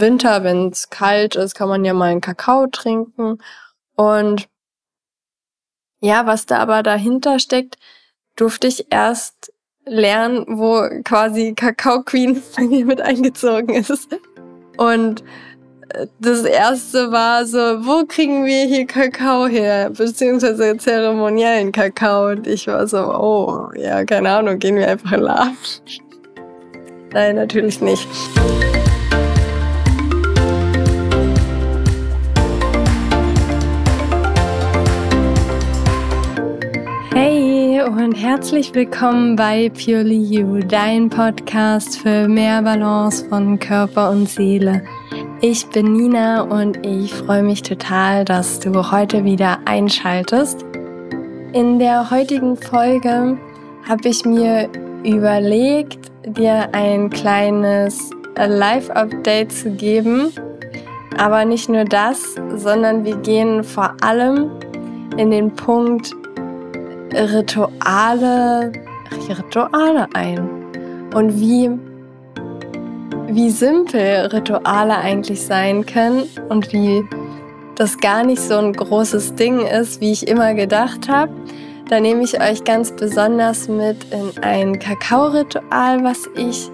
Winter, wenn es kalt ist, kann man ja mal einen Kakao trinken. Und ja, was da aber dahinter steckt, durfte ich erst lernen, wo quasi Kakao Queen bei mir mit eingezogen ist. Und äh, das erste war so, wo kriegen wir hier Kakao her? Beziehungsweise zeremoniellen Kakao. Und ich war so, oh, ja, keine Ahnung, gehen wir einfach in. Nein, natürlich nicht. Und herzlich willkommen bei Purely You, dein Podcast für mehr Balance von Körper und Seele. Ich bin Nina und ich freue mich total, dass du heute wieder einschaltest. In der heutigen Folge habe ich mir überlegt, dir ein kleines Live-Update zu geben. Aber nicht nur das, sondern wir gehen vor allem in den Punkt, Rituale, Rituale ein und wie, wie simpel Rituale eigentlich sein können und wie das gar nicht so ein großes Ding ist, wie ich immer gedacht habe. Da nehme ich euch ganz besonders mit in ein Kakao-Ritual, was ich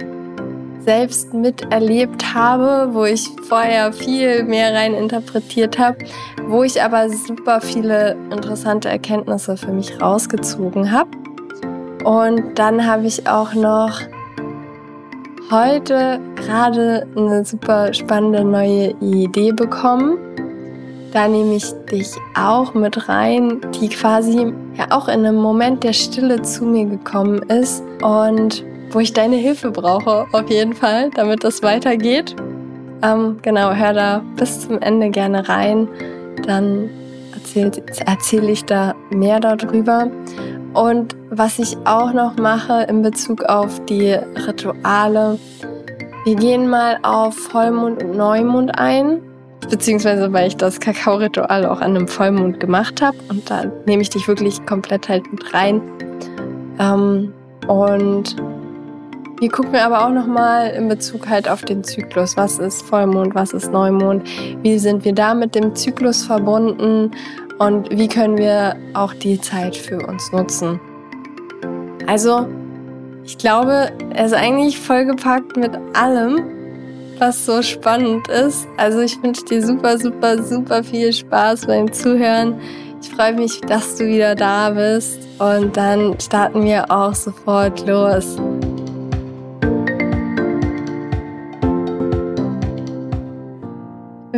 selbst miterlebt habe, wo ich vorher viel mehr rein interpretiert habe, wo ich aber super viele interessante Erkenntnisse für mich rausgezogen habe. Und dann habe ich auch noch heute gerade eine super spannende neue Idee bekommen. Da nehme ich dich auch mit rein, die quasi ja auch in einem Moment der Stille zu mir gekommen ist und wo ich deine Hilfe brauche, auf jeden Fall, damit das weitergeht. Ähm, genau, hör da bis zum Ende gerne rein. Dann erzähle erzähl ich da mehr darüber. Und was ich auch noch mache in Bezug auf die Rituale, wir gehen mal auf Vollmond und Neumond ein, beziehungsweise weil ich das Kakao-Ritual auch an einem Vollmond gemacht habe und da nehme ich dich wirklich komplett halt mit rein. Ähm, und wir gucken aber auch nochmal in Bezug halt auf den Zyklus. Was ist Vollmond, was ist Neumond? Wie sind wir da mit dem Zyklus verbunden? Und wie können wir auch die Zeit für uns nutzen? Also, ich glaube, er ist eigentlich vollgepackt mit allem, was so spannend ist. Also ich wünsche dir super, super, super viel Spaß beim Zuhören. Ich freue mich, dass du wieder da bist. Und dann starten wir auch sofort los.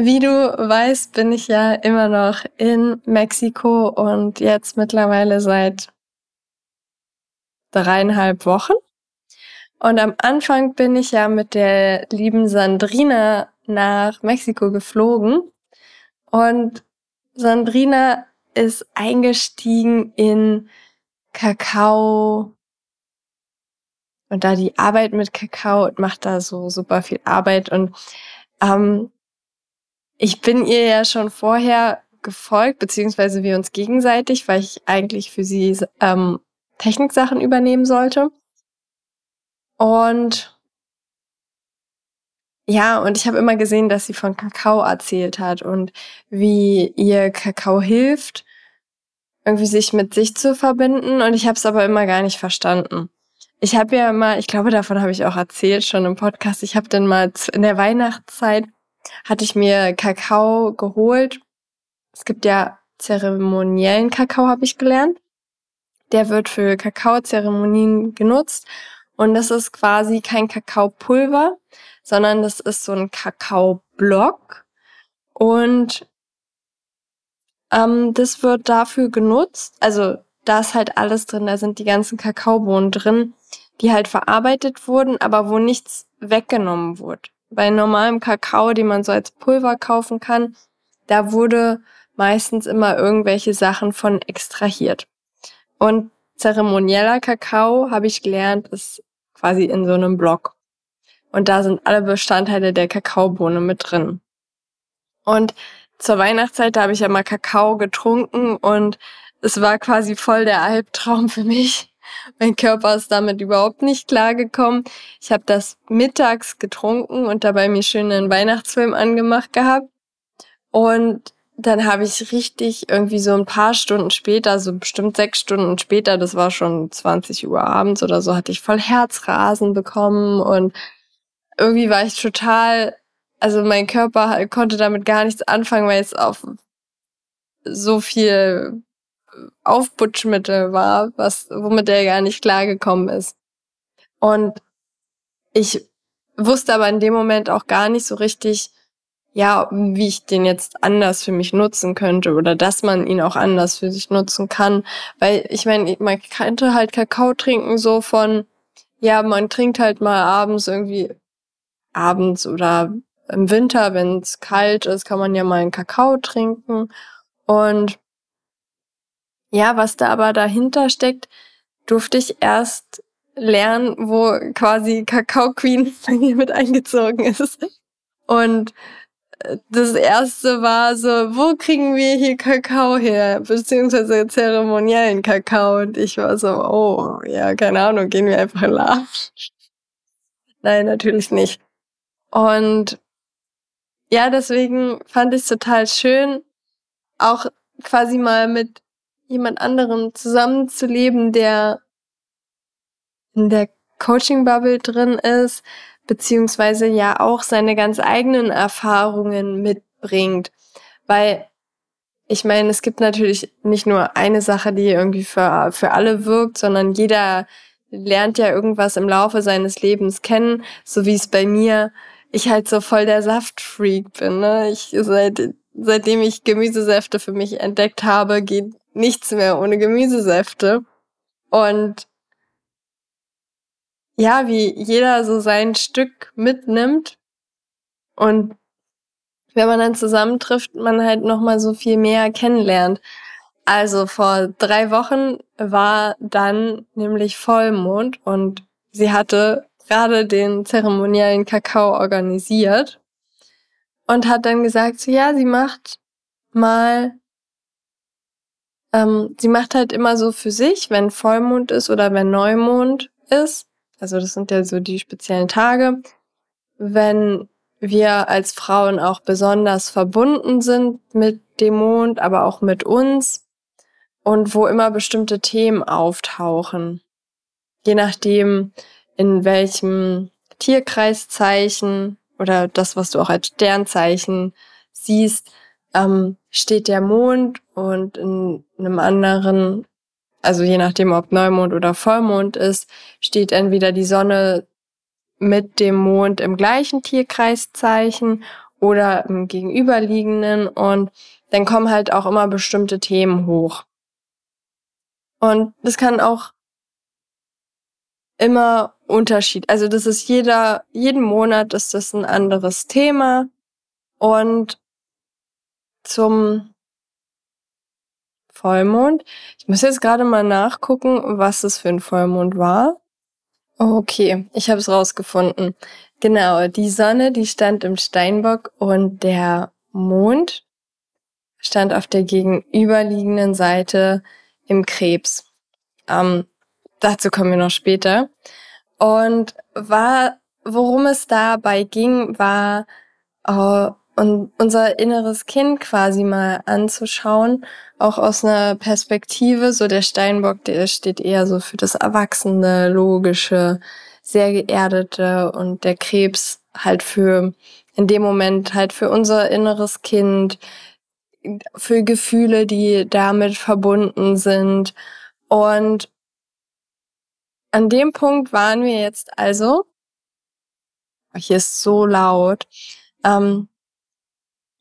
Wie du weißt, bin ich ja immer noch in Mexiko und jetzt mittlerweile seit dreieinhalb Wochen. Und am Anfang bin ich ja mit der lieben Sandrina nach Mexiko geflogen. Und Sandrina ist eingestiegen in Kakao und da die Arbeit mit Kakao und macht da so super viel Arbeit und ähm, ich bin ihr ja schon vorher gefolgt, beziehungsweise wir uns gegenseitig, weil ich eigentlich für sie ähm, Techniksachen übernehmen sollte. Und ja, und ich habe immer gesehen, dass sie von Kakao erzählt hat und wie ihr Kakao hilft, irgendwie sich mit sich zu verbinden. Und ich habe es aber immer gar nicht verstanden. Ich habe ja mal, ich glaube, davon habe ich auch erzählt schon im Podcast. Ich habe dann mal in der Weihnachtszeit hatte ich mir Kakao geholt. Es gibt ja zeremoniellen Kakao, habe ich gelernt. Der wird für Kakaozeremonien genutzt. Und das ist quasi kein Kakaopulver, sondern das ist so ein Kakaoblock. Und ähm, das wird dafür genutzt. Also da ist halt alles drin. Da sind die ganzen Kakaobohnen drin, die halt verarbeitet wurden, aber wo nichts weggenommen wurde bei normalem Kakao, den man so als Pulver kaufen kann, da wurde meistens immer irgendwelche Sachen von extrahiert. Und zeremonieller Kakao, habe ich gelernt, ist quasi in so einem Block. Und da sind alle Bestandteile der Kakaobohne mit drin. Und zur Weihnachtszeit, da habe ich ja mal Kakao getrunken und es war quasi voll der Albtraum für mich, Mein Körper ist damit überhaupt nicht klargekommen. Ich habe das mittags getrunken und dabei mir schön einen Weihnachtsfilm angemacht gehabt. Und dann habe ich richtig irgendwie so ein paar Stunden später, so bestimmt sechs Stunden später, das war schon 20 Uhr abends oder so, hatte ich voll Herzrasen bekommen und irgendwie war ich total, also mein Körper konnte damit gar nichts anfangen, weil es auf so viel Aufputschmittel war, was, womit er gar nicht klargekommen ist. Und ich wusste aber in dem Moment auch gar nicht so richtig, ja, wie ich den jetzt anders für mich nutzen könnte oder dass man ihn auch anders für sich nutzen kann. Weil ich meine, man könnte halt Kakao trinken so von, ja, man trinkt halt mal abends irgendwie, abends oder im Winter, wenn es kalt ist, kann man ja mal einen Kakao trinken. Und ja, was da aber dahinter steckt, durfte ich erst lernen, wo quasi Kakao Queen mit eingezogen ist. Und das erste war so, wo kriegen wir hier Kakao her? Beziehungsweise zeremoniellen Kakao. Und ich war so, oh, ja, keine Ahnung, gehen wir einfach in. Nein, natürlich nicht. Und ja, deswegen fand ich es total schön, auch quasi mal mit jemand anderem zusammenzuleben, der in der Coaching-Bubble drin ist, beziehungsweise ja auch seine ganz eigenen Erfahrungen mitbringt. Weil ich meine, es gibt natürlich nicht nur eine Sache, die irgendwie für, für alle wirkt, sondern jeder lernt ja irgendwas im Laufe seines Lebens kennen, so wie es bei mir, ich halt so voll der Saftfreak bin. Ne? Ich, seit, seitdem ich Gemüsesäfte für mich entdeckt habe, geht nichts mehr ohne Gemüsesäfte. Und ja, wie jeder so sein Stück mitnimmt und wenn man dann zusammentrifft, man halt noch mal so viel mehr kennenlernt. Also vor drei Wochen war dann nämlich Vollmond und sie hatte gerade den zeremoniellen Kakao organisiert und hat dann gesagt, so, ja, sie macht mal, ähm, sie macht halt immer so für sich, wenn Vollmond ist oder wenn Neumond ist, also das sind ja so die speziellen Tage, wenn wir als Frauen auch besonders verbunden sind mit dem Mond, aber auch mit uns und wo immer bestimmte Themen auftauchen. Je nachdem, in welchem Tierkreiszeichen oder das, was du auch als Sternzeichen siehst, ähm, steht der Mond und in einem anderen also je nachdem, ob Neumond oder Vollmond ist, steht entweder die Sonne mit dem Mond im gleichen Tierkreiszeichen oder im gegenüberliegenden und dann kommen halt auch immer bestimmte Themen hoch. Und das kann auch immer Unterschied. Also das ist jeder, jeden Monat ist das ein anderes Thema und zum Vollmond. Ich muss jetzt gerade mal nachgucken, was es für ein Vollmond war. Okay, ich habe es rausgefunden. Genau, die Sonne, die stand im Steinbock und der Mond stand auf der gegenüberliegenden Seite im Krebs. Ähm, dazu kommen wir noch später. Und war, worum es dabei ging, war äh, und unser inneres Kind quasi mal anzuschauen, auch aus einer Perspektive, so der Steinbock, der steht eher so für das Erwachsene, Logische, sehr geerdete und der Krebs halt für in dem Moment halt für unser inneres Kind, für Gefühle, die damit verbunden sind. Und an dem Punkt waren wir jetzt also, hier ist so laut, ähm,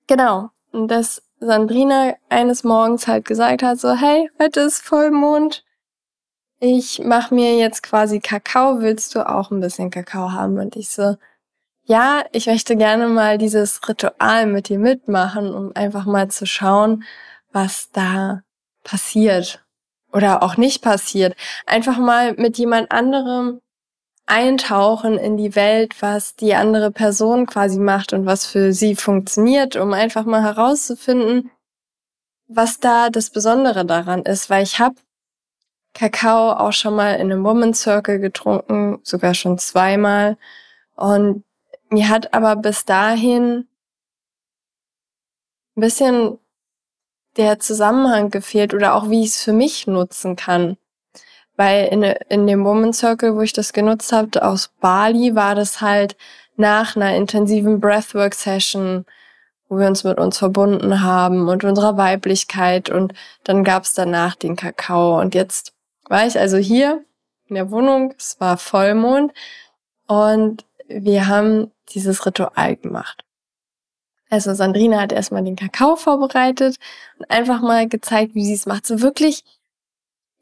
Genau. Und dass Sandrina eines Morgens halt gesagt hat, so, hey, heute ist Vollmond. Ich mach mir jetzt quasi Kakao. Willst du auch ein bisschen Kakao haben? Und ich so, ja, ich möchte gerne mal dieses Ritual mit dir mitmachen, um einfach mal zu schauen, was da passiert oder auch nicht passiert. Einfach mal mit jemand anderem eintauchen in die Welt, was die andere Person quasi macht und was für sie funktioniert, um einfach mal herauszufinden, was da das Besondere daran ist, weil ich habe Kakao auch schon mal in einem Woman Circle getrunken, sogar schon zweimal. Und mir hat aber bis dahin ein bisschen der Zusammenhang gefehlt oder auch wie ich es für mich nutzen kann. Weil in, in dem Woman Circle, wo ich das genutzt habe, aus Bali, war das halt nach einer intensiven Breathwork-Session, wo wir uns mit uns verbunden haben und unserer Weiblichkeit. Und dann gab's danach den Kakao. Und jetzt war ich also hier in der Wohnung, es war Vollmond und wir haben dieses Ritual gemacht. Also Sandrina hat erstmal den Kakao vorbereitet und einfach mal gezeigt, wie sie es macht. So wirklich,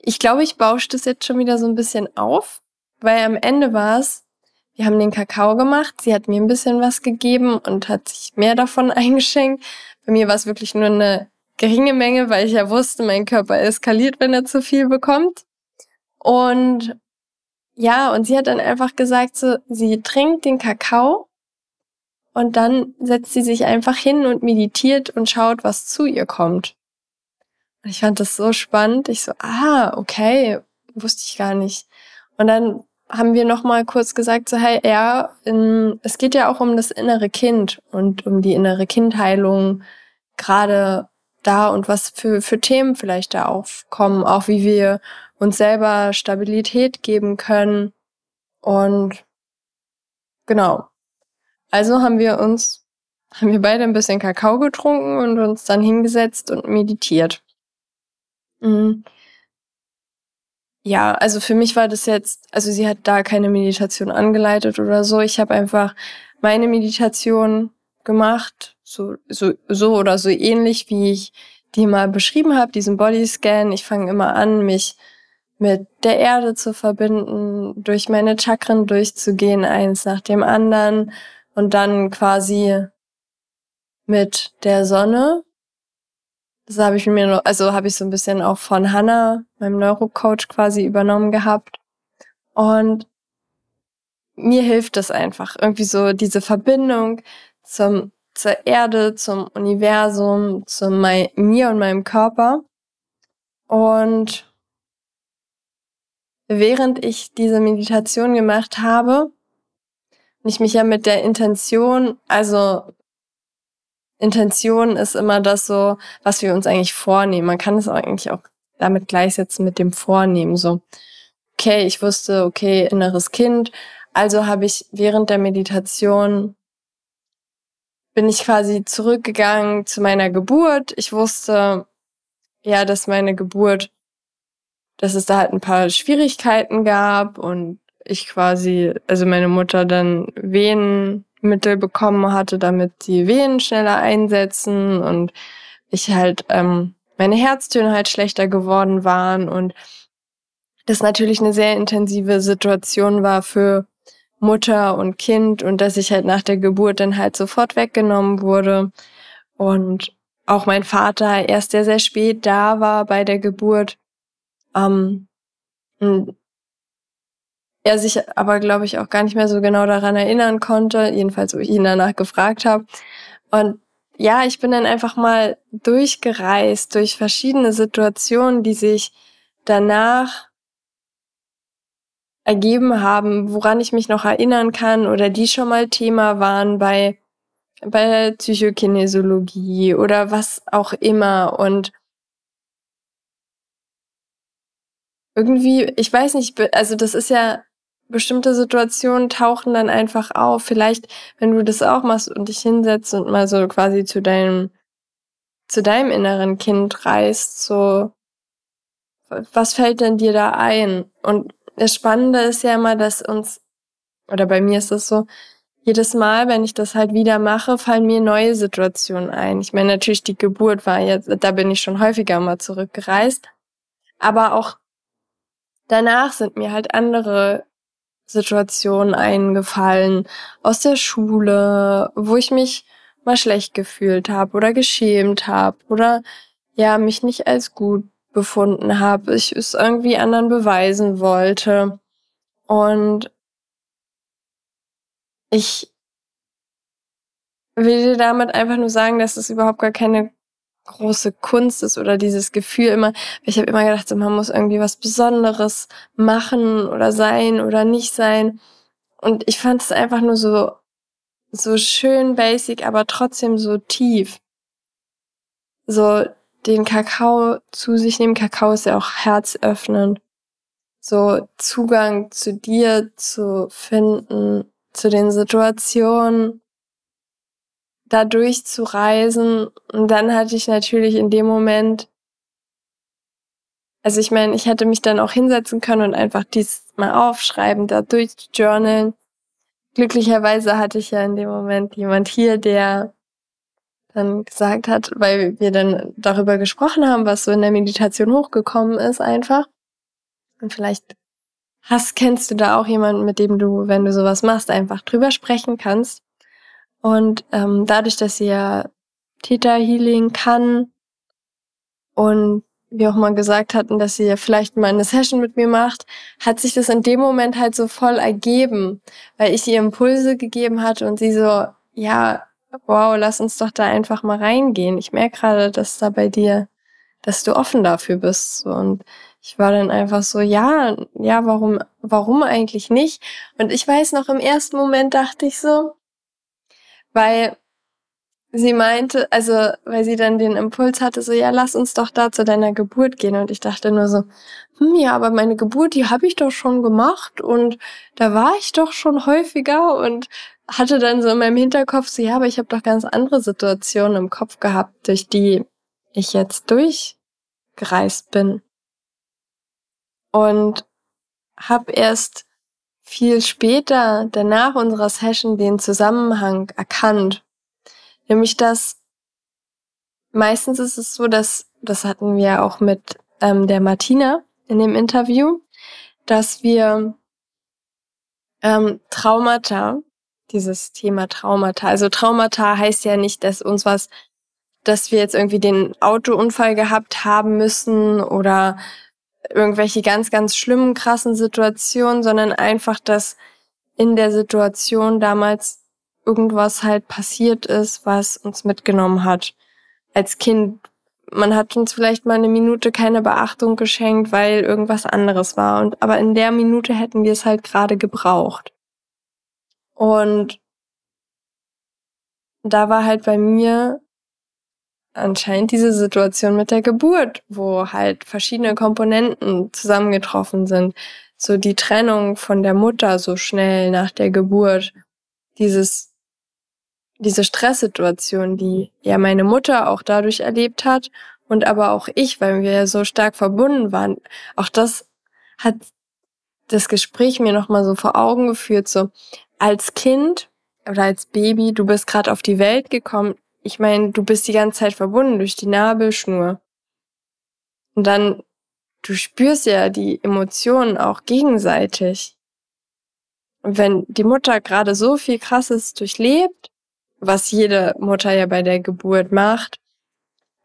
ich glaube, ich bausche das jetzt schon wieder so ein bisschen auf, weil am Ende war es, wir haben den Kakao gemacht, sie hat mir ein bisschen was gegeben und hat sich mehr davon eingeschenkt. Bei mir war es wirklich nur eine geringe Menge, weil ich ja wusste, mein Körper eskaliert, wenn er zu viel bekommt. Und ja, und sie hat dann einfach gesagt, so, sie trinkt den Kakao und dann setzt sie sich einfach hin und meditiert und schaut, was zu ihr kommt. Ich fand das so spannend. Ich so, ah, okay, wusste ich gar nicht. Und dann haben wir noch mal kurz gesagt, so, hey, ja, in, es geht ja auch um das innere Kind und um die innere Kindheilung, gerade da und was für, für Themen vielleicht da aufkommen, auch wie wir uns selber Stabilität geben können. Und genau, also haben wir uns, haben wir beide ein bisschen Kakao getrunken und uns dann hingesetzt und meditiert. Mhm. Ja, also für mich war das jetzt, also sie hat da keine Meditation angeleitet oder so. Ich habe einfach meine Meditation gemacht, so, so, so oder so ähnlich, wie ich die mal beschrieben habe, diesen Bodyscan. Ich fange immer an, mich mit der Erde zu verbinden, durch meine Chakren durchzugehen, eins nach dem anderen und dann quasi mit der Sonne. Das habe ich mir also habe ich so ein bisschen auch von Hannah, meinem Neurocoach quasi übernommen gehabt. Und mir hilft das einfach. Irgendwie so diese Verbindung zum, zur Erde, zum Universum, zu mir und meinem Körper. Und während ich diese Meditation gemacht habe, und ich mich ja mit der Intention, also Intention ist immer das so, was wir uns eigentlich vornehmen. Man kann es eigentlich auch damit gleichsetzen mit dem Vornehmen. So, okay, ich wusste, okay, inneres Kind. Also habe ich während der Meditation bin ich quasi zurückgegangen zu meiner Geburt. Ich wusste, ja, dass meine Geburt, dass es da halt ein paar Schwierigkeiten gab und ich quasi, also meine Mutter dann Venenmittel bekommen hatte, damit die Venen schneller einsetzen und ich halt, ähm, meine Herztöne halt schlechter geworden waren und das natürlich eine sehr intensive Situation war für Mutter und Kind und dass ich halt nach der Geburt dann halt sofort weggenommen wurde und auch mein Vater erst sehr, sehr spät da war bei der Geburt. Ähm, er sich aber, glaube ich, auch gar nicht mehr so genau daran erinnern konnte, jedenfalls, wo ich ihn danach gefragt habe. Und ja, ich bin dann einfach mal durchgereist durch verschiedene Situationen, die sich danach ergeben haben, woran ich mich noch erinnern kann oder die schon mal Thema waren bei, bei der Psychokinesiologie oder was auch immer. Und irgendwie, ich weiß nicht, also das ist ja bestimmte Situationen tauchen dann einfach auf. Vielleicht, wenn du das auch machst und dich hinsetzt und mal so quasi zu deinem, zu deinem inneren Kind reist, so, was fällt denn dir da ein? Und das Spannende ist ja immer, dass uns, oder bei mir ist das so, jedes Mal, wenn ich das halt wieder mache, fallen mir neue Situationen ein. Ich meine, natürlich die Geburt war jetzt, da bin ich schon häufiger mal zurückgereist. Aber auch danach sind mir halt andere Situationen eingefallen aus der Schule, wo ich mich mal schlecht gefühlt habe oder geschämt habe oder ja, mich nicht als gut befunden habe, ich es irgendwie anderen beweisen wollte. Und ich will dir damit einfach nur sagen, dass es überhaupt gar keine große Kunst ist oder dieses Gefühl immer, ich habe immer gedacht, man muss irgendwie was Besonderes machen oder sein oder nicht sein. Und ich fand es einfach nur so, so schön basic, aber trotzdem so tief. So den Kakao zu sich nehmen. Kakao ist ja auch herzöffnend. So Zugang zu dir zu finden, zu den Situationen, da durchzureisen. Und dann hatte ich natürlich in dem Moment, also ich meine, ich hätte mich dann auch hinsetzen können und einfach dies mal aufschreiben, da durchjournalen. Glücklicherweise hatte ich ja in dem Moment jemand hier, der dann gesagt hat, weil wir dann darüber gesprochen haben, was so in der Meditation hochgekommen ist, einfach. Und vielleicht hast, kennst du da auch jemanden, mit dem du, wenn du sowas machst, einfach drüber sprechen kannst. Und ähm, dadurch, dass sie ja Theta Healing kann und wir auch mal gesagt hatten, dass sie ja vielleicht mal eine Session mit mir macht, hat sich das in dem Moment halt so voll ergeben, weil ich ihr Impulse gegeben hatte und sie so, ja, wow, lass uns doch da einfach mal reingehen. Ich merke gerade, dass da bei dir, dass du offen dafür bist. Und ich war dann einfach so, ja, ja, warum, warum eigentlich nicht? Und ich weiß noch, im ersten Moment dachte ich so, weil sie meinte, also weil sie dann den Impuls hatte, so ja, lass uns doch da zu deiner Geburt gehen. Und ich dachte nur so, hm, ja, aber meine Geburt, die habe ich doch schon gemacht und da war ich doch schon häufiger und hatte dann so in meinem Hinterkopf so, ja, aber ich habe doch ganz andere Situationen im Kopf gehabt, durch die ich jetzt durchgereist bin. Und habe erst viel später, danach unserer Session, den Zusammenhang erkannt. Nämlich, dass meistens ist es so, dass, das hatten wir auch mit ähm, der Martina in dem Interview, dass wir ähm, Traumata, dieses Thema Traumata, also Traumata heißt ja nicht, dass uns was, dass wir jetzt irgendwie den Autounfall gehabt haben müssen oder irgendwelche ganz, ganz schlimmen, krassen Situationen, sondern einfach, dass in der Situation damals irgendwas halt passiert ist, was uns mitgenommen hat. Als Kind, man hat uns vielleicht mal eine Minute keine Beachtung geschenkt, weil irgendwas anderes war. Und, aber in der Minute hätten wir es halt gerade gebraucht. Und da war halt bei mir anscheinend diese Situation mit der Geburt, wo halt verschiedene Komponenten zusammengetroffen sind. So die Trennung von der Mutter so schnell nach der Geburt. Dieses, diese Stresssituation, die ja meine Mutter auch dadurch erlebt hat und aber auch ich, weil wir ja so stark verbunden waren. Auch das hat das Gespräch mir nochmal so vor Augen geführt, so als Kind oder als Baby, du bist gerade auf die Welt gekommen, ich meine, du bist die ganze Zeit verbunden durch die Nabelschnur. Und dann, du spürst ja die Emotionen auch gegenseitig. Und wenn die Mutter gerade so viel Krasses durchlebt, was jede Mutter ja bei der Geburt macht,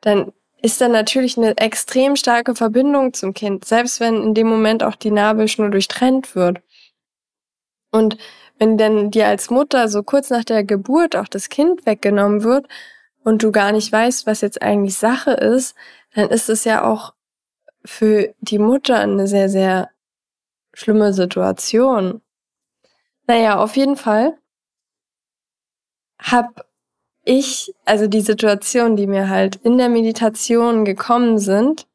dann ist da natürlich eine extrem starke Verbindung zum Kind, selbst wenn in dem Moment auch die Nabelschnur durchtrennt wird. Und wenn denn dir als Mutter so kurz nach der Geburt auch das Kind weggenommen wird und du gar nicht weißt, was jetzt eigentlich Sache ist, dann ist es ja auch für die Mutter eine sehr, sehr schlimme Situation. Naja, auf jeden Fall hab ich, also die Situationen, die mir halt in der Meditation gekommen sind,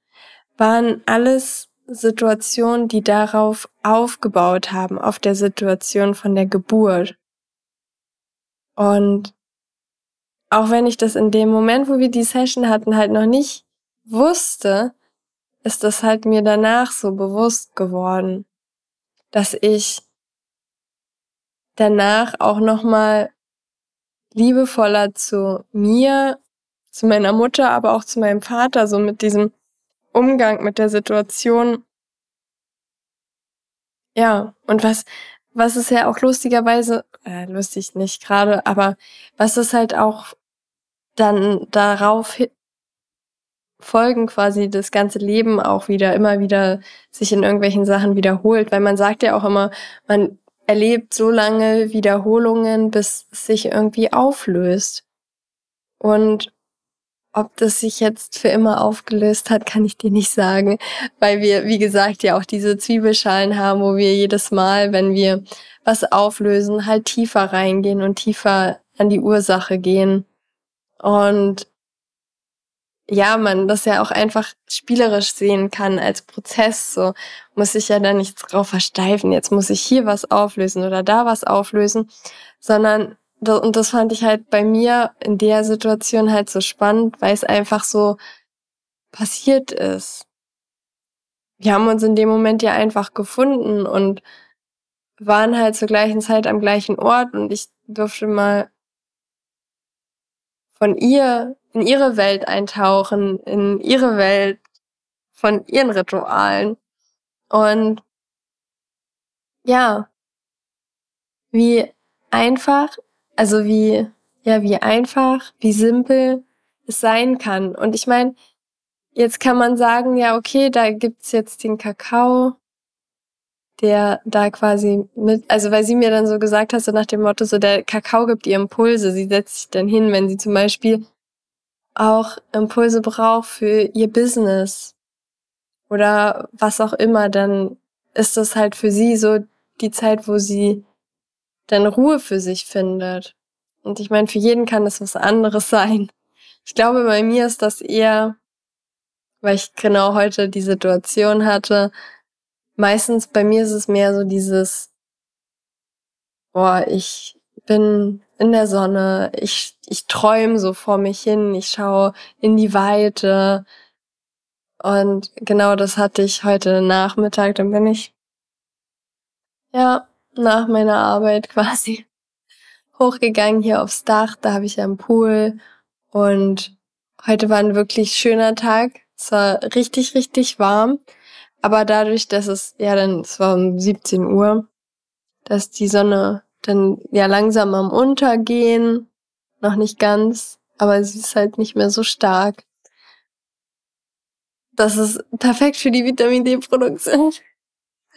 waren alles Situationen, die darauf aufgebaut haben, auf der Situation von der Geburt. Und auch wenn ich das in dem Moment, wo wir die Session hatten, halt noch nicht wusste, ist das halt mir danach so bewusst geworden, dass ich danach auch noch mal liebevoller zu mir, zu meiner Mutter, aber auch zu meinem Vater so mit diesem Umgang mit der Situation. Ja, und was, was ist ja auch lustigerweise, äh, lustig nicht gerade, aber was ist halt auch dann darauf folgen quasi das ganze Leben auch wieder, immer wieder sich in irgendwelchen Sachen wiederholt, weil man sagt ja auch immer, man erlebt so lange Wiederholungen, bis es sich irgendwie auflöst. Und ob das sich jetzt für immer aufgelöst hat, kann ich dir nicht sagen, weil wir, wie gesagt, ja auch diese Zwiebelschalen haben, wo wir jedes Mal, wenn wir was auflösen, halt tiefer reingehen und tiefer an die Ursache gehen. Und ja, man das ja auch einfach spielerisch sehen kann als Prozess. So muss ich ja da nichts drauf versteifen. Jetzt muss ich hier was auflösen oder da was auflösen, sondern und das fand ich halt bei mir in der Situation halt so spannend, weil es einfach so passiert ist. Wir haben uns in dem Moment ja einfach gefunden und waren halt zur gleichen Zeit am gleichen Ort und ich durfte mal von ihr in ihre Welt eintauchen, in ihre Welt von ihren Ritualen. Und ja, wie einfach also wie, ja, wie einfach, wie simpel es sein kann. Und ich meine, jetzt kann man sagen, ja, okay, da gibt's jetzt den Kakao, der da quasi mit, also weil sie mir dann so gesagt hat, so nach dem Motto, so der Kakao gibt ihr Impulse. Sie setzt sich dann hin, wenn sie zum Beispiel auch Impulse braucht für ihr Business oder was auch immer, dann ist das halt für sie so die Zeit, wo sie dann Ruhe für sich findet. Und ich meine, für jeden kann das was anderes sein. Ich glaube, bei mir ist das eher, weil ich genau heute die Situation hatte. Meistens bei mir ist es mehr so dieses, boah, ich bin in der Sonne, ich, ich träume so vor mich hin, ich schaue in die Weite. Und genau das hatte ich heute Nachmittag. Dann bin ich, ja, nach meiner Arbeit quasi hochgegangen hier aufs Dach. Da habe ich ja einen Pool und heute war ein wirklich schöner Tag. Es war richtig, richtig warm. Aber dadurch, dass es, ja, dann, es war um 17 Uhr, dass die Sonne dann ja langsam am Untergehen, noch nicht ganz, aber sie ist halt nicht mehr so stark. Das ist perfekt für die Vitamin D-Produktion.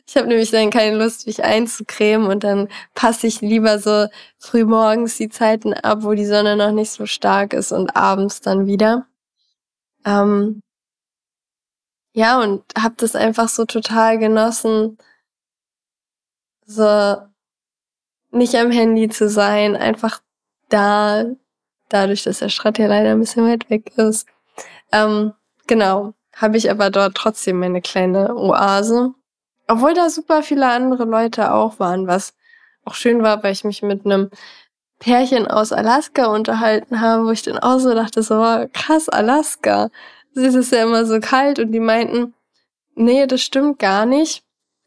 Ich habe nämlich dann keine Lust, mich einzucremen und dann passe ich lieber so früh morgens die Zeiten ab, wo die Sonne noch nicht so stark ist und abends dann wieder. Ähm, ja, und habe das einfach so total genossen, so nicht am Handy zu sein, einfach da, dadurch, dass der Strand ja leider ein bisschen weit weg ist. Ähm, genau, habe ich aber dort trotzdem meine kleine Oase. Obwohl da super viele andere Leute auch waren, was auch schön war, weil ich mich mit einem Pärchen aus Alaska unterhalten habe, wo ich dann auch so dachte, so krass, Alaska. Es ist ja immer so kalt und die meinten, nee, das stimmt gar nicht.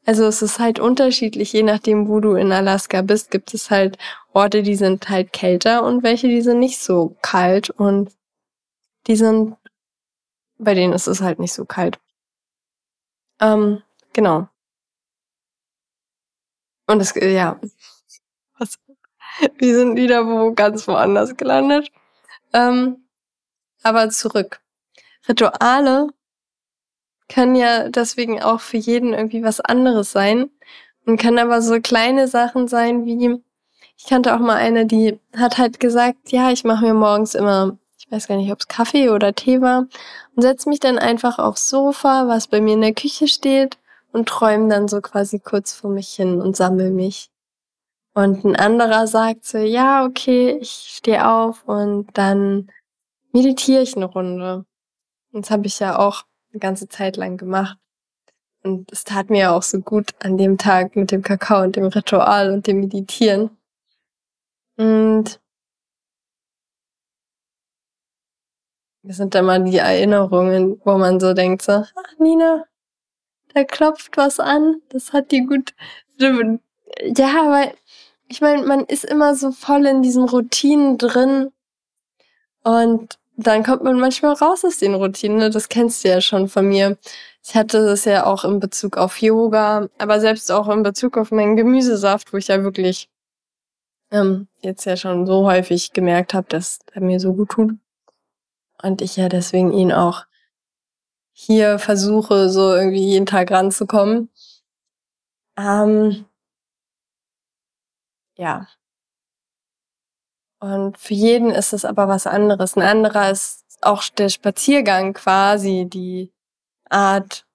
Also es ist halt unterschiedlich, je nachdem, wo du in Alaska bist, gibt es halt Orte, die sind halt kälter und welche, die sind nicht so kalt und die sind, bei denen ist es halt nicht so kalt. Ähm, genau. Und es, ja. Was? Wir sind wieder wo ganz woanders gelandet. Ähm, aber zurück. Rituale können ja deswegen auch für jeden irgendwie was anderes sein und können aber so kleine Sachen sein wie ich kannte auch mal eine, die hat halt gesagt, ja, ich mache mir morgens immer, ich weiß gar nicht, ob es Kaffee oder Tee war und setze mich dann einfach aufs Sofa, was bei mir in der Küche steht und träume dann so quasi kurz vor mich hin und sammel mich. Und ein anderer sagt so, ja, okay, ich stehe auf und dann meditiere ich eine Runde. Und das habe ich ja auch eine ganze Zeit lang gemacht. Und es tat mir auch so gut an dem Tag mit dem Kakao und dem Ritual und dem Meditieren. Und das sind dann mal die Erinnerungen, wo man so denkt so, ach Nina, da klopft was an, das hat die gut. Ja, weil ich meine, man ist immer so voll in diesen Routinen drin und dann kommt man manchmal raus aus den Routinen. Ne? Das kennst du ja schon von mir. Ich hatte das ja auch in Bezug auf Yoga, aber selbst auch in Bezug auf meinen Gemüsesaft, wo ich ja wirklich ähm, jetzt ja schon so häufig gemerkt habe, dass er mir so gut tut. Und ich ja deswegen ihn auch hier versuche, so irgendwie jeden Tag ranzukommen. Ähm, ja. Und für jeden ist es aber was anderes. Ein anderer ist auch der Spaziergang quasi, die Art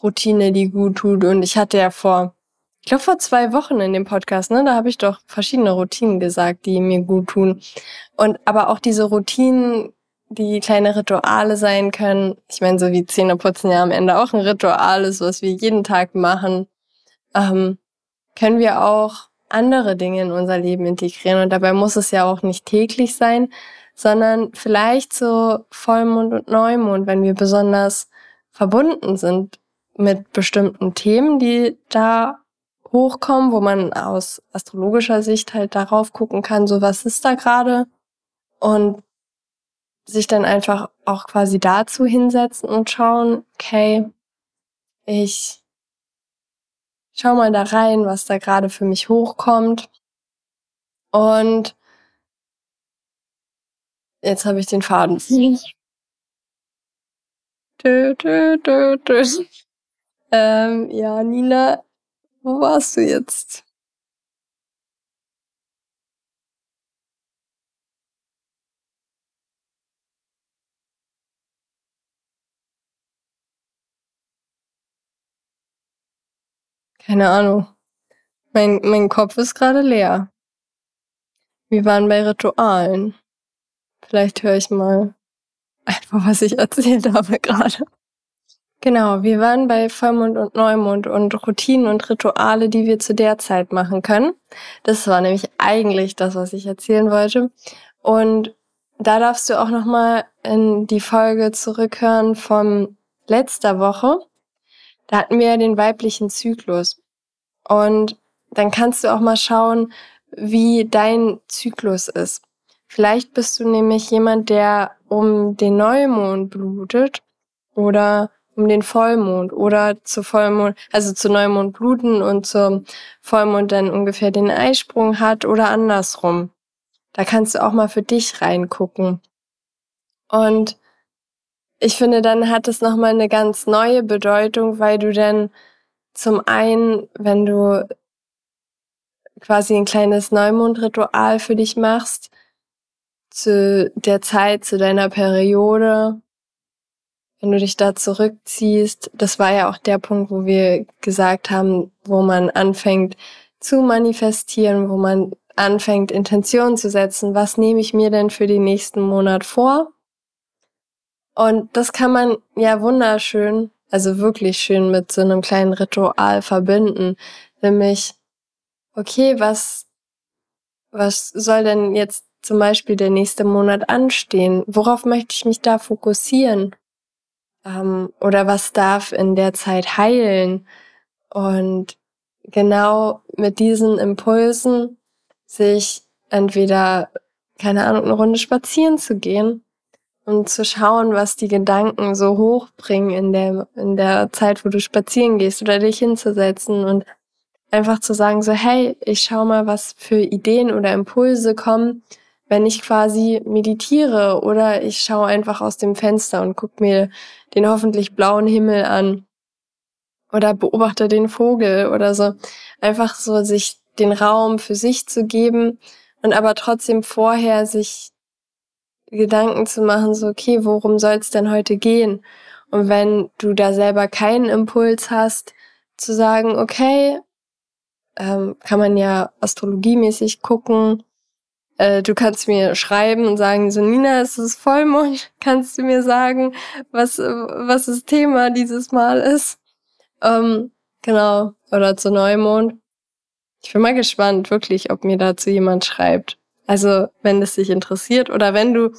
Routine, die gut tut. Und ich hatte ja vor, ich glaube vor zwei Wochen in dem Podcast, ne, da habe ich doch verschiedene Routinen gesagt, die mir gut tun. Und aber auch diese Routinen, die kleine Rituale sein können. Ich meine, so wie Zähneputzen ja am Ende auch ein Ritual ist, was wir jeden Tag machen, ähm, können wir auch andere Dinge in unser Leben integrieren. Und dabei muss es ja auch nicht täglich sein, sondern vielleicht so Vollmond und Neumond, wenn wir besonders verbunden sind mit bestimmten Themen, die da hochkommen, wo man aus astrologischer Sicht halt darauf gucken kann, so was ist da gerade und sich dann einfach auch quasi dazu hinsetzen und schauen, okay, ich schau mal da rein, was da gerade für mich hochkommt. Und jetzt habe ich den Faden. Dö, dö, dö, dö. Ähm, ja, Nina, wo warst du jetzt? Keine Ahnung. Mein, mein Kopf ist gerade leer. Wir waren bei Ritualen. Vielleicht höre ich mal einfach, was ich erzählt habe gerade. Genau, wir waren bei Vollmond und Neumond und Routinen und Rituale, die wir zu der Zeit machen können. Das war nämlich eigentlich das, was ich erzählen wollte. Und da darfst du auch noch mal in die Folge zurückhören von letzter Woche. Da hatten wir ja den weiblichen Zyklus. Und dann kannst du auch mal schauen, wie dein Zyklus ist. Vielleicht bist du nämlich jemand, der um den Neumond blutet oder um den Vollmond oder zu Vollmond, also zu Neumond bluten und zum Vollmond dann ungefähr den Eisprung hat oder andersrum. Da kannst du auch mal für dich reingucken. Und ich finde, dann hat es nochmal eine ganz neue Bedeutung, weil du dann zum einen, wenn du quasi ein kleines Neumondritual für dich machst, zu der Zeit, zu deiner Periode, wenn du dich da zurückziehst, das war ja auch der Punkt, wo wir gesagt haben, wo man anfängt zu manifestieren, wo man anfängt, Intentionen zu setzen. Was nehme ich mir denn für den nächsten Monat vor? Und das kann man ja wunderschön, also wirklich schön mit so einem kleinen Ritual verbinden. Nämlich, okay, was, was soll denn jetzt zum Beispiel der nächste Monat anstehen? Worauf möchte ich mich da fokussieren? Ähm, oder was darf in der Zeit heilen? Und genau mit diesen Impulsen sich entweder, keine Ahnung, eine Runde spazieren zu gehen und zu schauen, was die Gedanken so hochbringen in der, in der Zeit, wo du spazieren gehst oder dich hinzusetzen und einfach zu sagen so, hey, ich schau mal, was für Ideen oder Impulse kommen, wenn ich quasi meditiere oder ich schaue einfach aus dem Fenster und guck mir den hoffentlich blauen Himmel an oder beobachte den Vogel oder so. Einfach so sich den Raum für sich zu geben und aber trotzdem vorher sich Gedanken zu machen, so, okay, worum soll es denn heute gehen? Und wenn du da selber keinen Impuls hast, zu sagen, okay, ähm, kann man ja astrologiemäßig gucken. Äh, du kannst mir schreiben und sagen, so Nina, es ist Vollmond. Kannst du mir sagen, was, was das Thema dieses Mal ist? Ähm, genau. Oder zu Neumond. Ich bin mal gespannt, wirklich, ob mir dazu jemand schreibt. Also, wenn es dich interessiert oder wenn du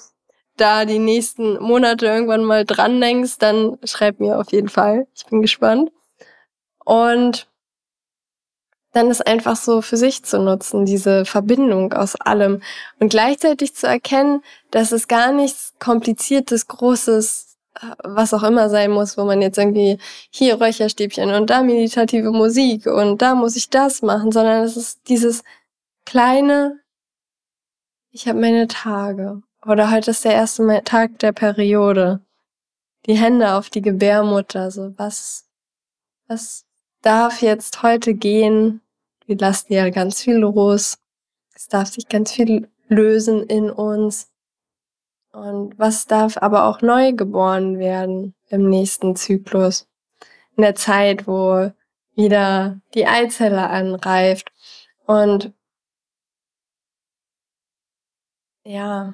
da die nächsten Monate irgendwann mal dran denkst, dann schreib mir auf jeden Fall. Ich bin gespannt. Und dann ist einfach so für sich zu nutzen, diese Verbindung aus allem und gleichzeitig zu erkennen, dass es gar nichts kompliziertes, großes, äh, was auch immer sein muss, wo man jetzt irgendwie hier Räucherstäbchen und da meditative Musik und da muss ich das machen, sondern es ist dieses kleine, ich habe meine Tage. Oder heute ist der erste Tag der Periode. Die Hände auf die Gebärmutter. So, was, was darf jetzt heute gehen? Wir lassen ja ganz viel los. Es darf sich ganz viel lösen in uns. Und was darf aber auch neu geboren werden im nächsten Zyklus? In der Zeit, wo wieder die Eizelle anreift. Und ja,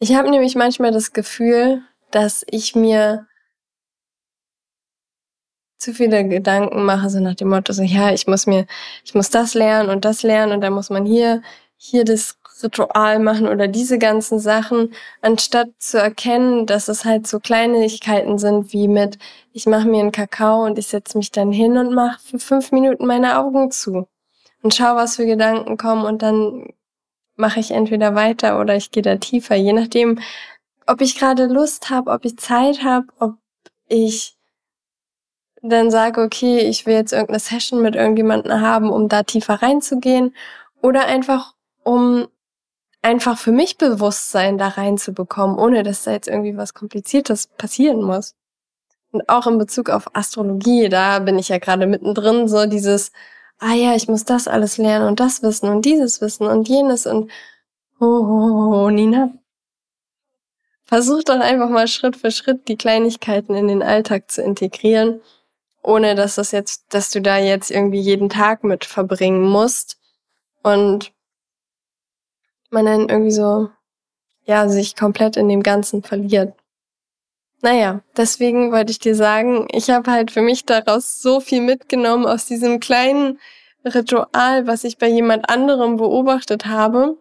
ich habe nämlich manchmal das Gefühl, dass ich mir zu viele Gedanken mache, so nach dem Motto, so ja, ich muss mir, ich muss das lernen und das lernen und dann muss man hier, hier das Ritual machen oder diese ganzen Sachen, anstatt zu erkennen, dass es halt so Kleinigkeiten sind wie mit, ich mache mir einen Kakao und ich setze mich dann hin und mache für fünf Minuten meine Augen zu und schau, was für Gedanken kommen und dann mache ich entweder weiter oder ich gehe da tiefer, je nachdem, ob ich gerade Lust habe, ob ich Zeit habe, ob ich dann sage, okay, ich will jetzt irgendeine Session mit irgendjemandem haben, um da tiefer reinzugehen oder einfach um einfach für mich Bewusstsein da reinzubekommen, ohne dass da jetzt irgendwie was Kompliziertes passieren muss. Und auch in Bezug auf Astrologie, da bin ich ja gerade mittendrin, so dieses, ah ja, ich muss das alles lernen und das wissen und dieses wissen und jenes und oh, oh, oh Nina. Versuch doch einfach mal Schritt für Schritt die Kleinigkeiten in den Alltag zu integrieren, ohne dass das jetzt, dass du da jetzt irgendwie jeden Tag mit verbringen musst und man dann irgendwie so, ja, sich komplett in dem Ganzen verliert. Naja, deswegen wollte ich dir sagen, ich habe halt für mich daraus so viel mitgenommen aus diesem kleinen Ritual, was ich bei jemand anderem beobachtet habe.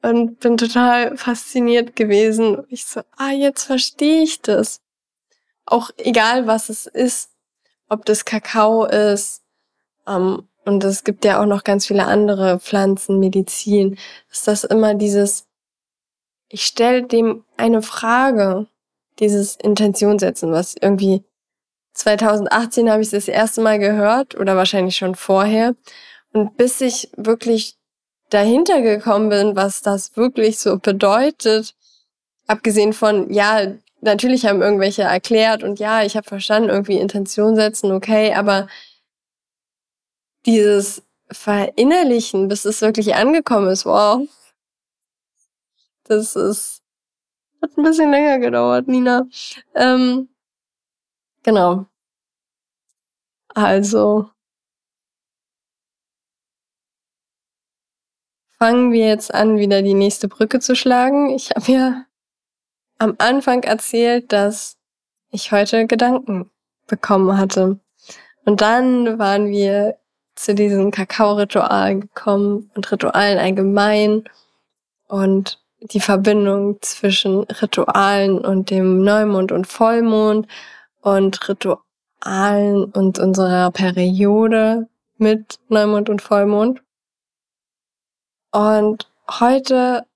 Und bin total fasziniert gewesen. Ich so, ah, jetzt verstehe ich das. Auch egal, was es ist. Ob das Kakao ist. Ähm, und es gibt ja auch noch ganz viele andere Pflanzen, Medizin. Ist das immer dieses, ich stelle dem eine Frage dieses Intention setzen, was irgendwie 2018 habe ich das erste Mal gehört oder wahrscheinlich schon vorher. Und bis ich wirklich dahinter gekommen bin, was das wirklich so bedeutet, abgesehen von, ja, natürlich haben irgendwelche erklärt und ja, ich habe verstanden, irgendwie Intention setzen, okay, aber dieses Verinnerlichen, bis es wirklich angekommen ist, wow, das ist hat ein bisschen länger gedauert, Nina. Ähm, genau. Also. Fangen wir jetzt an, wieder die nächste Brücke zu schlagen. Ich habe ja am Anfang erzählt, dass ich heute Gedanken bekommen hatte. Und dann waren wir zu diesem Kakao-Ritual gekommen und Ritualen allgemein. Und die Verbindung zwischen Ritualen und dem Neumond und Vollmond und Ritualen und unserer Periode mit Neumond und Vollmond. Und heute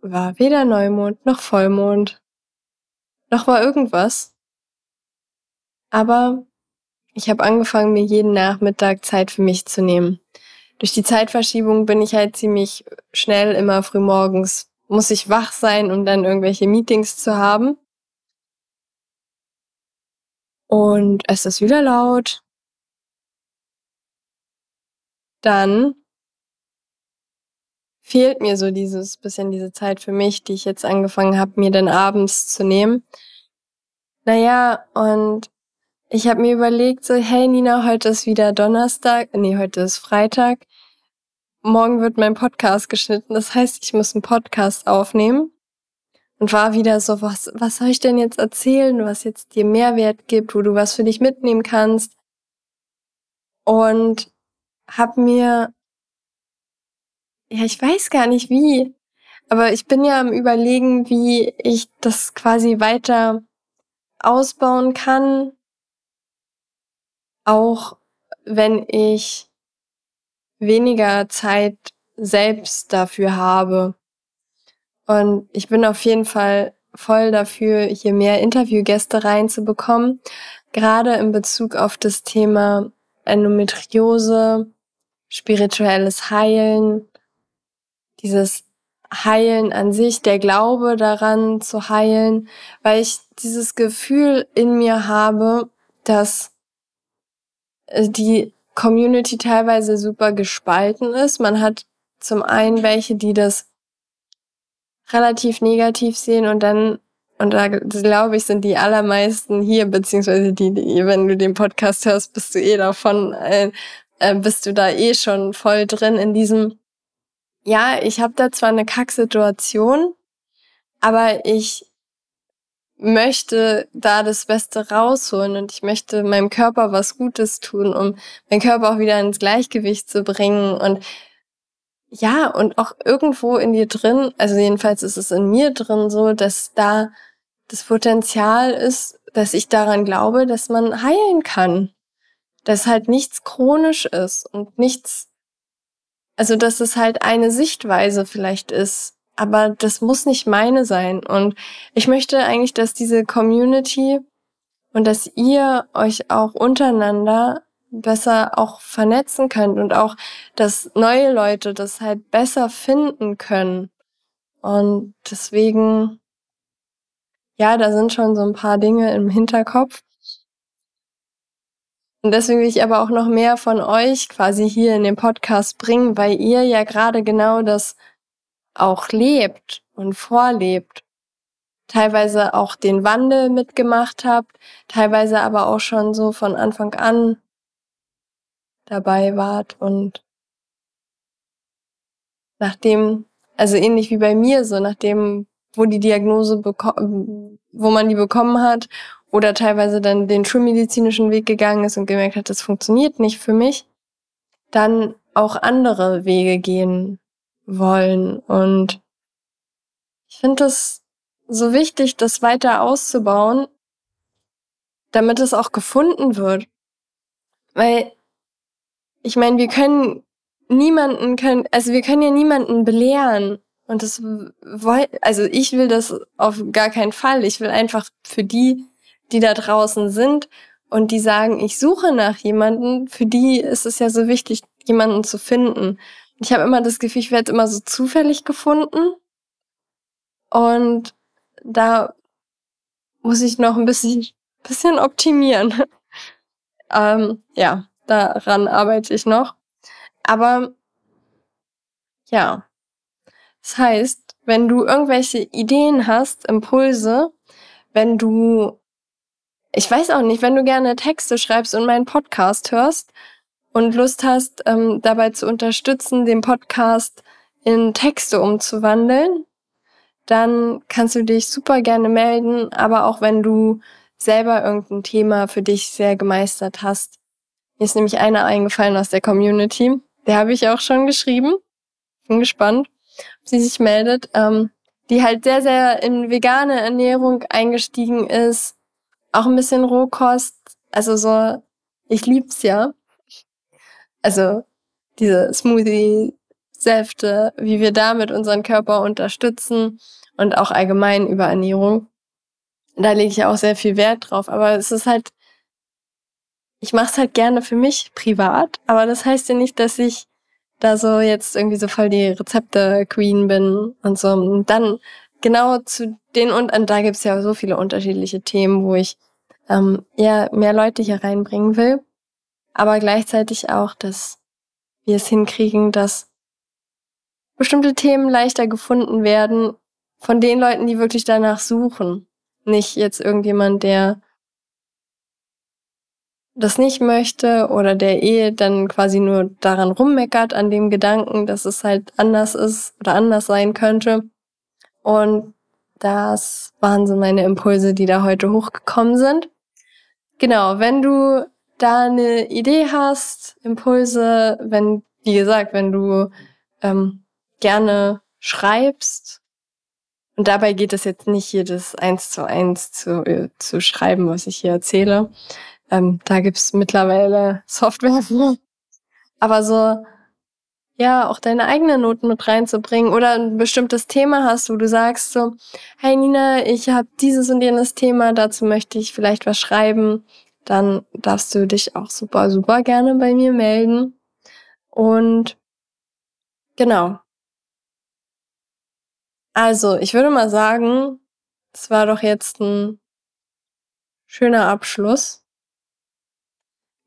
war weder Neumond noch Vollmond, noch war irgendwas. Aber ich habe angefangen, mir jeden Nachmittag Zeit für mich zu nehmen. Durch die Zeitverschiebung bin ich halt ziemlich schnell immer frühmorgens muss ich wach sein, um dann irgendwelche Meetings zu haben. Und es ist wieder laut. Dann fehlt mir so dieses bisschen diese Zeit für mich, die ich jetzt angefangen habe, mir dann abends zu nehmen. Naja, und ich habe mir überlegt, so, hey Nina, heute ist wieder Donnerstag, nee, heute ist Freitag morgen wird mein Podcast geschnitten. Das heißt, ich muss einen Podcast aufnehmen. Und war wieder so, was, was soll ich denn jetzt erzählen, was jetzt dir Mehrwert gibt, wo du was für dich mitnehmen kannst. Und hab mir, ja, ich weiß gar nicht wie, aber ich bin ja am überlegen, wie ich das quasi weiter ausbauen kann. Auch wenn ich weniger Zeit selbst dafür habe. Und ich bin auf jeden Fall voll dafür, hier mehr Interviewgäste reinzubekommen, gerade in Bezug auf das Thema Endometriose, spirituelles Heilen, dieses Heilen an sich, der Glaube daran zu heilen, weil ich dieses Gefühl in mir habe, dass die Community teilweise super gespalten ist. Man hat zum einen welche, die das relativ negativ sehen und dann, und da glaube ich, sind die allermeisten hier, beziehungsweise die, die, wenn du den Podcast hörst, bist du eh davon, äh, äh, bist du da eh schon voll drin in diesem, ja, ich habe da zwar eine Kacksituation, aber ich möchte da das Beste rausholen und ich möchte meinem Körper was Gutes tun, um meinen Körper auch wieder ins Gleichgewicht zu bringen und ja, und auch irgendwo in dir drin, also jedenfalls ist es in mir drin so, dass da das Potenzial ist, dass ich daran glaube, dass man heilen kann. Dass halt nichts chronisch ist und nichts, also dass es halt eine Sichtweise vielleicht ist, aber das muss nicht meine sein. Und ich möchte eigentlich, dass diese Community und dass ihr euch auch untereinander besser auch vernetzen könnt und auch, dass neue Leute das halt besser finden können. Und deswegen, ja, da sind schon so ein paar Dinge im Hinterkopf. Und deswegen will ich aber auch noch mehr von euch quasi hier in den Podcast bringen, weil ihr ja gerade genau das auch lebt und vorlebt. Teilweise auch den Wandel mitgemacht habt, teilweise aber auch schon so von Anfang an dabei wart und nachdem, also ähnlich wie bei mir, so nachdem, wo die Diagnose wo man die bekommen hat oder teilweise dann den schulmedizinischen Weg gegangen ist und gemerkt hat, das funktioniert nicht für mich, dann auch andere Wege gehen wollen. Und ich finde es so wichtig, das weiter auszubauen, damit es auch gefunden wird. Weil ich meine, wir können niemanden können, also wir können ja niemanden belehren. Und das also ich will das auf gar keinen Fall. Ich will einfach für die, die da draußen sind und die sagen, ich suche nach jemanden, für die ist es ja so wichtig, jemanden zu finden. Ich habe immer das Gefühl, ich werde immer so zufällig gefunden. Und da muss ich noch ein bisschen, bisschen optimieren. ähm, ja, daran arbeite ich noch. Aber ja, das heißt, wenn du irgendwelche Ideen hast, Impulse, wenn du, ich weiß auch nicht, wenn du gerne Texte schreibst und meinen Podcast hörst und Lust hast, ähm, dabei zu unterstützen, den Podcast in Texte umzuwandeln, dann kannst du dich super gerne melden. Aber auch wenn du selber irgendein Thema für dich sehr gemeistert hast, mir ist nämlich einer eingefallen aus der Community. Der habe ich auch schon geschrieben. Bin gespannt, ob sie sich meldet. Ähm, die halt sehr, sehr in vegane Ernährung eingestiegen ist. Auch ein bisschen Rohkost. Also so, ich lieb's ja. Also diese Smoothie-Säfte, wie wir damit unseren Körper unterstützen und auch allgemein über Ernährung. Da lege ich auch sehr viel Wert drauf. Aber es ist halt ich mache es halt gerne für mich privat, aber das heißt ja nicht, dass ich da so jetzt irgendwie so voll die Rezepte-Queen bin und so. Und dann genau zu den und, und da gibt's ja so viele unterschiedliche Themen, wo ich ähm, ja mehr Leute hier reinbringen will, aber gleichzeitig auch, dass wir es hinkriegen, dass bestimmte Themen leichter gefunden werden von den Leuten, die wirklich danach suchen. Nicht jetzt irgendjemand, der das nicht möchte oder der eh dann quasi nur daran rummeckert, an dem Gedanken, dass es halt anders ist oder anders sein könnte. Und das waren so meine Impulse, die da heute hochgekommen sind. Genau, wenn du da eine Idee hast, Impulse, wenn, wie gesagt, wenn du ähm, gerne schreibst, und dabei geht es jetzt nicht das eins zu eins zu, äh, zu schreiben, was ich hier erzähle, ähm, da gibt's mittlerweile Software für. Aber so, ja, auch deine eigenen Noten mit reinzubringen oder ein bestimmtes Thema hast, wo du sagst so, hey Nina, ich habe dieses und jenes Thema, dazu möchte ich vielleicht was schreiben, dann darfst du dich auch super, super gerne bei mir melden. Und genau. Also, ich würde mal sagen, es war doch jetzt ein schöner Abschluss.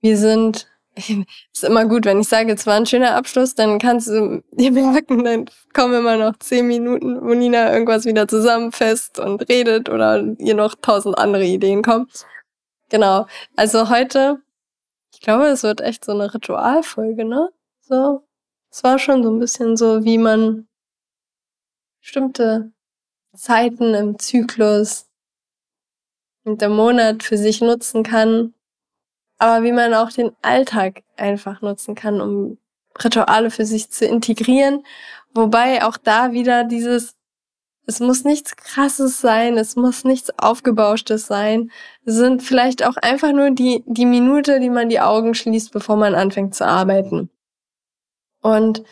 Wir sind ist immer gut, wenn ich sage, es war ein schöner Abschluss, dann kannst du dir merken, dann kommen immer noch zehn Minuten, wo Nina irgendwas wieder zusammenfasst und redet oder ihr noch tausend andere Ideen kommen. Genau. Also heute, ich glaube, es wird echt so eine Ritualfolge, ne? So. Es war schon so ein bisschen so, wie man bestimmte Zeiten im Zyklus und im Monat für sich nutzen kann, aber wie man auch den Alltag einfach nutzen kann, um Rituale für sich zu integrieren. Wobei auch da wieder dieses, es muss nichts Krasses sein, es muss nichts Aufgebauschtes sein. Es sind vielleicht auch einfach nur die, die Minute, die man die Augen schließt, bevor man anfängt zu arbeiten. Und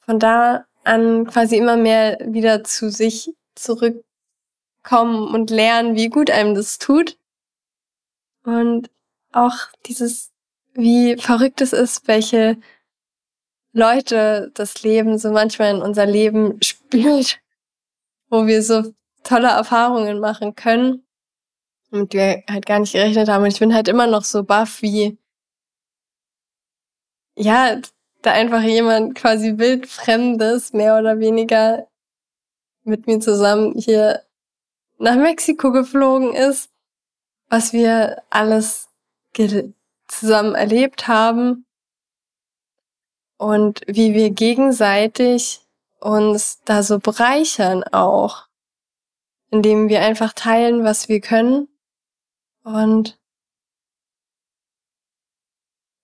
von da an quasi immer mehr wieder zu sich zurückkommen und lernen, wie gut einem das tut und auch dieses, wie verrückt es ist, welche Leute das Leben so manchmal in unser Leben spürt, wo wir so tolle Erfahrungen machen können, mit wir halt gar nicht gerechnet haben. Und ich bin halt immer noch so baff, wie, ja, da einfach jemand quasi wildfremdes, mehr oder weniger mit mir zusammen hier nach Mexiko geflogen ist was wir alles zusammen erlebt haben und wie wir gegenseitig uns da so bereichern auch, indem wir einfach teilen, was wir können und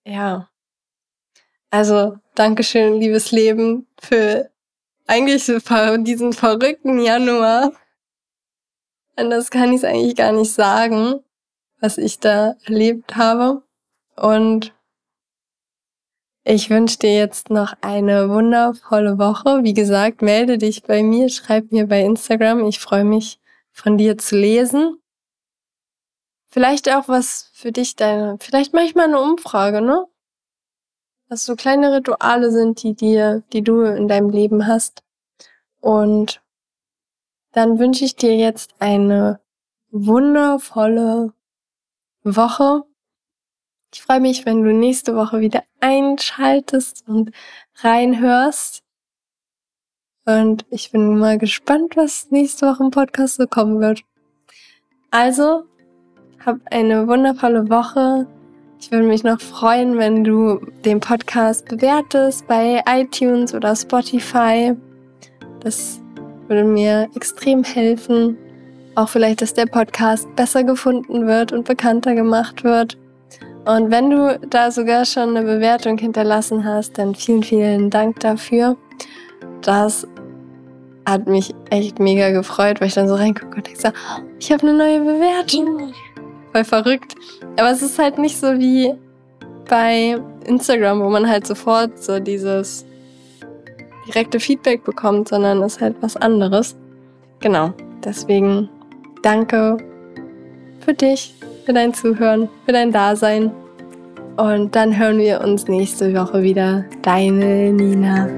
ja. Also, Dankeschön, liebes Leben, für eigentlich diesen verrückten Januar. Anders kann ich es eigentlich gar nicht sagen was ich da erlebt habe. Und ich wünsche dir jetzt noch eine wundervolle Woche. Wie gesagt, melde dich bei mir, schreib mir bei Instagram. Ich freue mich, von dir zu lesen. Vielleicht auch was für dich deine, vielleicht mache ich mal eine Umfrage, ne? Was so kleine Rituale sind, die dir, die du in deinem Leben hast. Und dann wünsche ich dir jetzt eine wundervolle Woche. Ich freue mich, wenn du nächste Woche wieder einschaltest und reinhörst. Und ich bin mal gespannt, was nächste Woche im Podcast so kommen wird. Also, hab eine wundervolle Woche. Ich würde mich noch freuen, wenn du den Podcast bewertest bei iTunes oder Spotify. Das würde mir extrem helfen. Auch vielleicht, dass der Podcast besser gefunden wird und bekannter gemacht wird. Und wenn du da sogar schon eine Bewertung hinterlassen hast, dann vielen, vielen Dank dafür. Das hat mich echt mega gefreut, weil ich dann so reingucke und denke so, ich habe eine neue Bewertung. Voll verrückt. Aber es ist halt nicht so wie bei Instagram, wo man halt sofort so dieses direkte Feedback bekommt, sondern es ist halt was anderes. Genau. Deswegen Danke für dich, für dein Zuhören, für dein Dasein. Und dann hören wir uns nächste Woche wieder. Deine Nina.